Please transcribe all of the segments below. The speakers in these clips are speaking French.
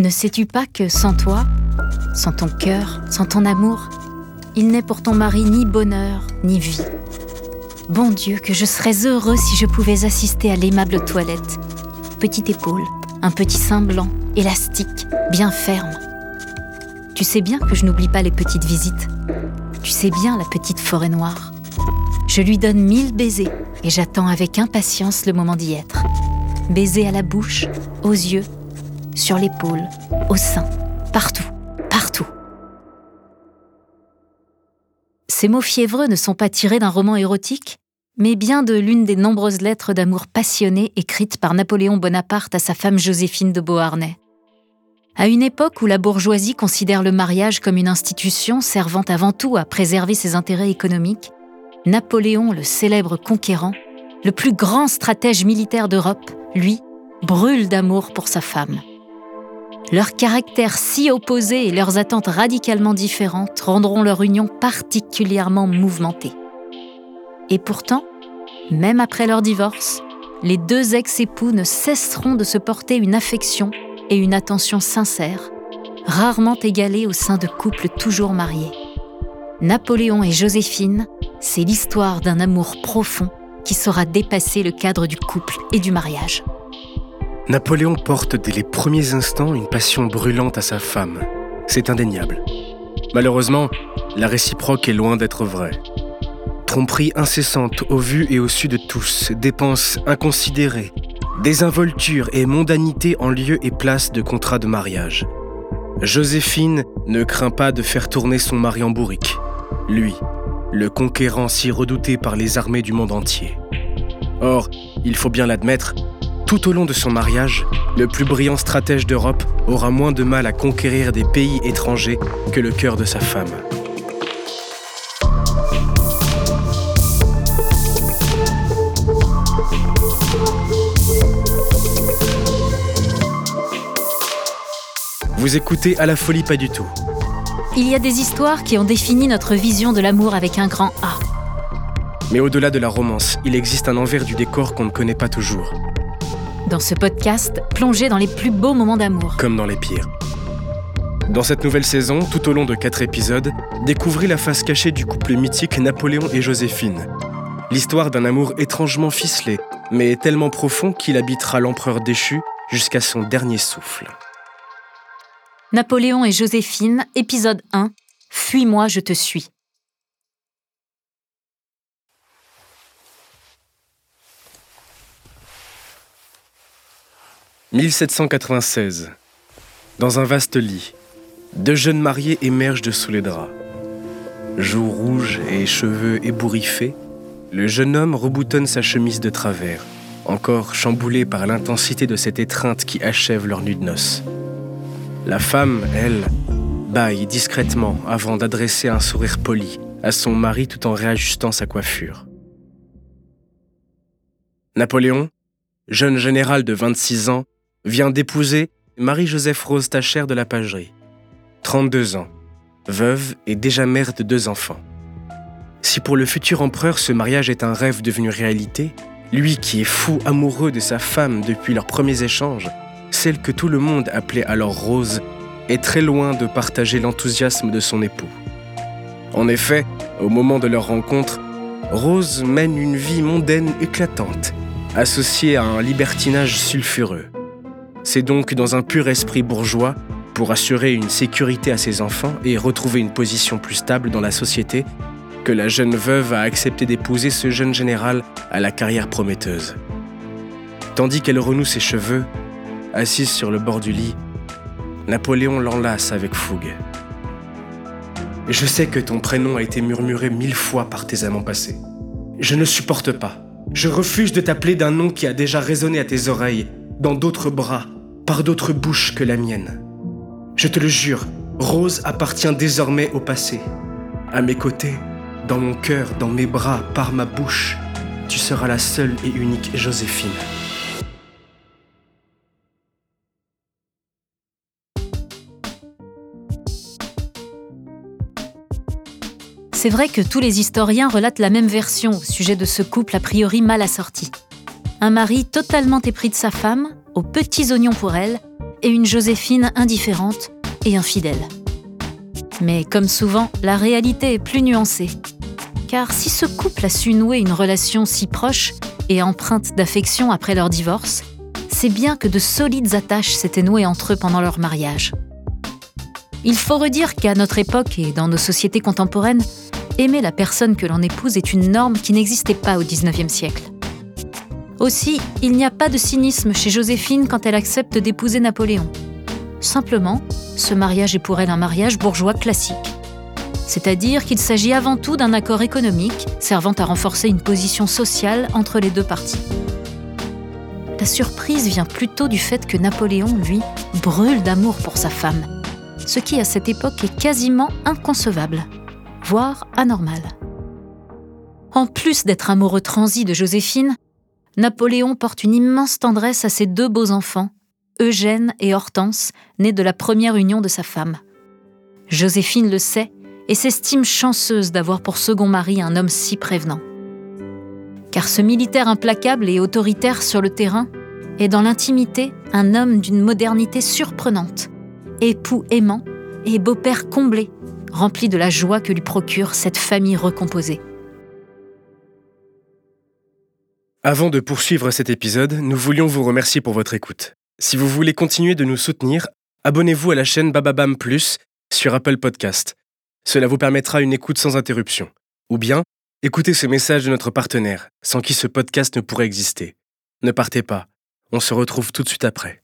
Ne sais-tu pas que sans toi, sans ton cœur, sans ton amour, il n'est pour ton mari ni bonheur, ni vie Bon Dieu, que je serais heureux si je pouvais assister à l'aimable toilette. Petite épaule, un petit sein blanc, élastique, bien ferme. Tu sais bien que je n'oublie pas les petites visites. Tu sais bien la petite forêt noire. Je lui donne mille baisers et j'attends avec impatience le moment d'y être. Baisers à la bouche, aux yeux, sur l'épaule, au sein, partout, partout. Ces mots fiévreux ne sont pas tirés d'un roman érotique, mais bien de l'une des nombreuses lettres d'amour passionnées écrites par Napoléon Bonaparte à sa femme Joséphine de Beauharnais. À une époque où la bourgeoisie considère le mariage comme une institution servant avant tout à préserver ses intérêts économiques, Napoléon, le célèbre conquérant, le plus grand stratège militaire d'Europe, lui, brûle d'amour pour sa femme. Leurs caractères si opposés et leurs attentes radicalement différentes rendront leur union particulièrement mouvementée. Et pourtant, même après leur divorce, les deux ex-époux ne cesseront de se porter une affection et une attention sincères, rarement égalées au sein de couples toujours mariés. Napoléon et Joséphine, c'est l'histoire d'un amour profond qui saura dépasser le cadre du couple et du mariage. Napoléon porte dès les premiers instants une passion brûlante à sa femme. C'est indéniable. Malheureusement, la réciproque est loin d'être vraie. Tromperie incessante au vu et au su de tous, dépenses inconsidérées, désinvolture et mondanité en lieu et place de contrat de mariage. Joséphine ne craint pas de faire tourner son mari en bourrique. Lui, le conquérant si redouté par les armées du monde entier. Or, il faut bien l'admettre, tout au long de son mariage, le plus brillant stratège d'Europe aura moins de mal à conquérir des pays étrangers que le cœur de sa femme. Vous écoutez à la folie pas du tout. Il y a des histoires qui ont défini notre vision de l'amour avec un grand A. Mais au-delà de la romance, il existe un envers du décor qu'on ne connaît pas toujours. Dans ce podcast, plongez dans les plus beaux moments d'amour. Comme dans les pires. Dans cette nouvelle saison, tout au long de quatre épisodes, découvrez la face cachée du couple mythique Napoléon et Joséphine. L'histoire d'un amour étrangement ficelé, mais tellement profond qu'il habitera l'empereur déchu jusqu'à son dernier souffle. Napoléon et Joséphine, épisode 1. Fuis-moi, je te suis. 1796. Dans un vaste lit, deux jeunes mariés émergent de sous les draps. Joues rouges et cheveux ébouriffés, le jeune homme reboutonne sa chemise de travers, encore chamboulé par l'intensité de cette étreinte qui achève leur nuit de noces. La femme, elle, bâille discrètement avant d'adresser un sourire poli à son mari tout en réajustant sa coiffure. Napoléon, jeune général de 26 ans, vient d'épouser Marie-Joseph Rose Tachère de la Pagerie. 32 ans, veuve et déjà mère de deux enfants. Si pour le futur empereur ce mariage est un rêve devenu réalité, lui qui est fou amoureux de sa femme depuis leurs premiers échanges, celle que tout le monde appelait alors Rose, est très loin de partager l'enthousiasme de son époux. En effet, au moment de leur rencontre, Rose mène une vie mondaine éclatante, associée à un libertinage sulfureux. C'est donc dans un pur esprit bourgeois, pour assurer une sécurité à ses enfants et retrouver une position plus stable dans la société, que la jeune veuve a accepté d'épouser ce jeune général à la carrière prometteuse. Tandis qu'elle renoue ses cheveux, assise sur le bord du lit, Napoléon l'enlace avec fougue. Je sais que ton prénom a été murmuré mille fois par tes amants passés. Je ne supporte pas. Je refuse de t'appeler d'un nom qui a déjà résonné à tes oreilles, dans d'autres bras, par d'autres bouches que la mienne. Je te le jure, Rose appartient désormais au passé. À mes côtés, dans mon cœur, dans mes bras, par ma bouche, tu seras la seule et unique Joséphine. C'est vrai que tous les historiens relatent la même version au sujet de ce couple a priori mal assorti. Un mari totalement épris de sa femme, aux petits oignons pour elle, et une Joséphine indifférente et infidèle. Mais comme souvent, la réalité est plus nuancée. Car si ce couple a su nouer une relation si proche et empreinte d'affection après leur divorce, c'est bien que de solides attaches s'étaient nouées entre eux pendant leur mariage. Il faut redire qu'à notre époque et dans nos sociétés contemporaines, aimer la personne que l'on épouse est une norme qui n'existait pas au XIXe siècle. Aussi, il n'y a pas de cynisme chez Joséphine quand elle accepte d'épouser Napoléon. Simplement, ce mariage est pour elle un mariage bourgeois classique. C'est-à-dire qu'il s'agit avant tout d'un accord économique servant à renforcer une position sociale entre les deux parties. La surprise vient plutôt du fait que Napoléon, lui, brûle d'amour pour sa femme, ce qui à cette époque est quasiment inconcevable voire anormal. En plus d'être amoureux transi de Joséphine, Napoléon porte une immense tendresse à ses deux beaux enfants, Eugène et Hortense, nés de la première union de sa femme. Joséphine le sait et s'estime chanceuse d'avoir pour second mari un homme si prévenant. Car ce militaire implacable et autoritaire sur le terrain est dans l'intimité un homme d'une modernité surprenante, époux aimant et beau-père comblé rempli de la joie que lui procure cette famille recomposée. Avant de poursuivre cet épisode, nous voulions vous remercier pour votre écoute. Si vous voulez continuer de nous soutenir, abonnez-vous à la chaîne Bababam Plus sur Apple Podcast. Cela vous permettra une écoute sans interruption. Ou bien, écoutez ce message de notre partenaire, sans qui ce podcast ne pourrait exister. Ne partez pas, on se retrouve tout de suite après.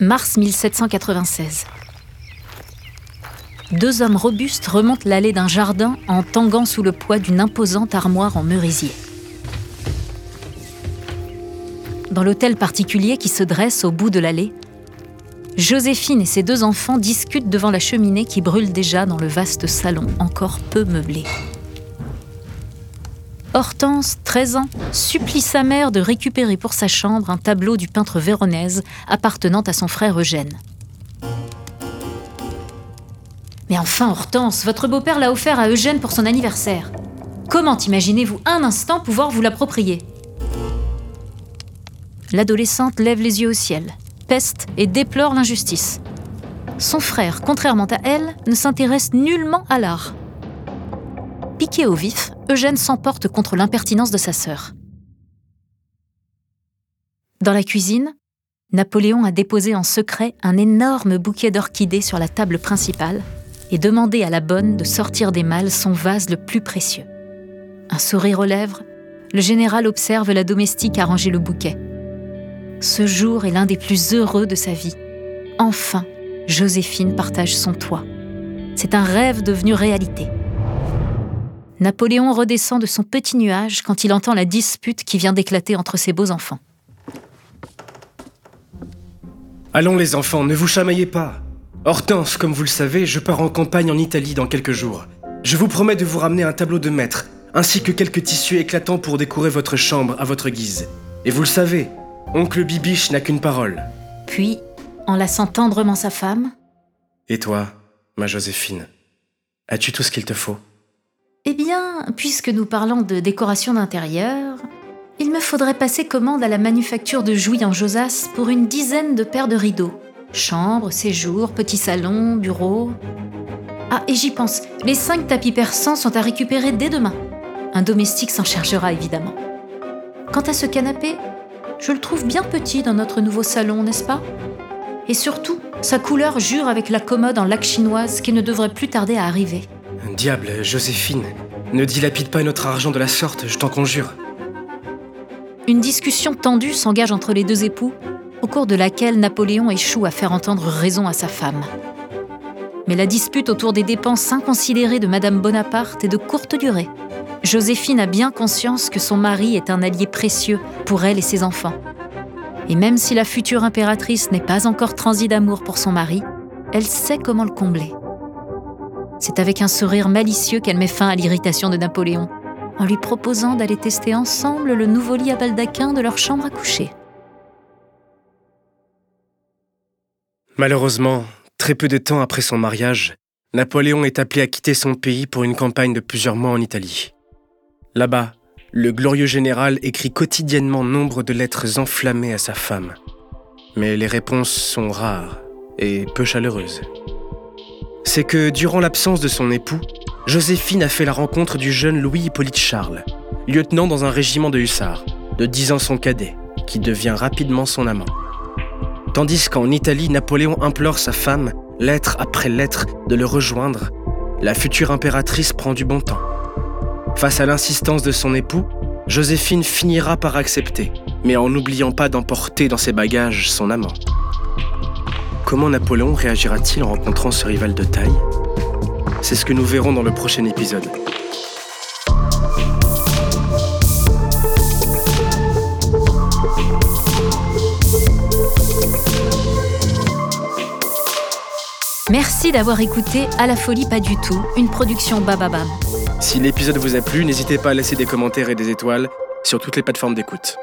Mars 1796. Deux hommes robustes remontent l'allée d'un jardin en tanguant sous le poids d'une imposante armoire en merisier. Dans l'hôtel particulier qui se dresse au bout de l'allée, Joséphine et ses deux enfants discutent devant la cheminée qui brûle déjà dans le vaste salon encore peu meublé. Hortense, 13 ans, supplie sa mère de récupérer pour sa chambre un tableau du peintre véronèse appartenant à son frère Eugène. Mais enfin, Hortense, votre beau-père l'a offert à Eugène pour son anniversaire. Comment imaginez-vous un instant pouvoir vous l'approprier? L'adolescente lève les yeux au ciel, peste et déplore l'injustice. Son frère, contrairement à elle, ne s'intéresse nullement à l'art. Piqué au vif, Eugène s'emporte contre l'impertinence de sa sœur. Dans la cuisine, Napoléon a déposé en secret un énorme bouquet d'orchidées sur la table principale et demandé à la bonne de sortir des malles son vase le plus précieux. Un sourire aux lèvres, le général observe la domestique arranger le bouquet. Ce jour est l'un des plus heureux de sa vie. Enfin, Joséphine partage son toit. C'est un rêve devenu réalité. Napoléon redescend de son petit nuage quand il entend la dispute qui vient d'éclater entre ses beaux enfants. Allons les enfants, ne vous chamaillez pas. Hortense, comme vous le savez, je pars en campagne en Italie dans quelques jours. Je vous promets de vous ramener un tableau de maître, ainsi que quelques tissus éclatants pour décorer votre chambre à votre guise. Et vous le savez, oncle Bibiche n'a qu'une parole. Puis, en laissant tendrement sa femme, Et toi, ma Joséphine, as-tu tout ce qu'il te faut? Eh bien, puisque nous parlons de décoration d'intérieur, il me faudrait passer commande à la manufacture de Jouy en Josas pour une dizaine de paires de rideaux. Chambre, séjour, petit salon, bureau. Ah, et j'y pense, les cinq tapis persans sont à récupérer dès demain. Un domestique s'en chargera évidemment. Quant à ce canapé, je le trouve bien petit dans notre nouveau salon, n'est-ce pas? Et surtout, sa couleur jure avec la commode en laque chinoise qui ne devrait plus tarder à arriver. Diable, Joséphine, ne dilapide pas notre argent de la sorte, je t'en conjure. Une discussion tendue s'engage entre les deux époux, au cours de laquelle Napoléon échoue à faire entendre raison à sa femme. Mais la dispute autour des dépenses inconsidérées de Madame Bonaparte est de courte durée. Joséphine a bien conscience que son mari est un allié précieux pour elle et ses enfants. Et même si la future impératrice n'est pas encore transie d'amour pour son mari, elle sait comment le combler. C'est avec un sourire malicieux qu'elle met fin à l'irritation de Napoléon, en lui proposant d'aller tester ensemble le nouveau lit à baldaquin de leur chambre à coucher. Malheureusement, très peu de temps après son mariage, Napoléon est appelé à quitter son pays pour une campagne de plusieurs mois en Italie. Là-bas, le glorieux général écrit quotidiennement nombre de lettres enflammées à sa femme. Mais les réponses sont rares et peu chaleureuses. C'est que durant l'absence de son époux, Joséphine a fait la rencontre du jeune Louis-Hippolyte Charles, lieutenant dans un régiment de hussards, de 10 ans son cadet, qui devient rapidement son amant. Tandis qu'en Italie, Napoléon implore sa femme, lettre après lettre, de le rejoindre, la future impératrice prend du bon temps. Face à l'insistance de son époux, Joséphine finira par accepter, mais en n'oubliant pas d'emporter dans ses bagages son amant. Comment Napoléon réagira-t-il en rencontrant ce rival de taille? C'est ce que nous verrons dans le prochain épisode. Merci d'avoir écouté À la folie pas du tout, une production Bababam. Si l'épisode vous a plu, n'hésitez pas à laisser des commentaires et des étoiles sur toutes les plateformes d'écoute.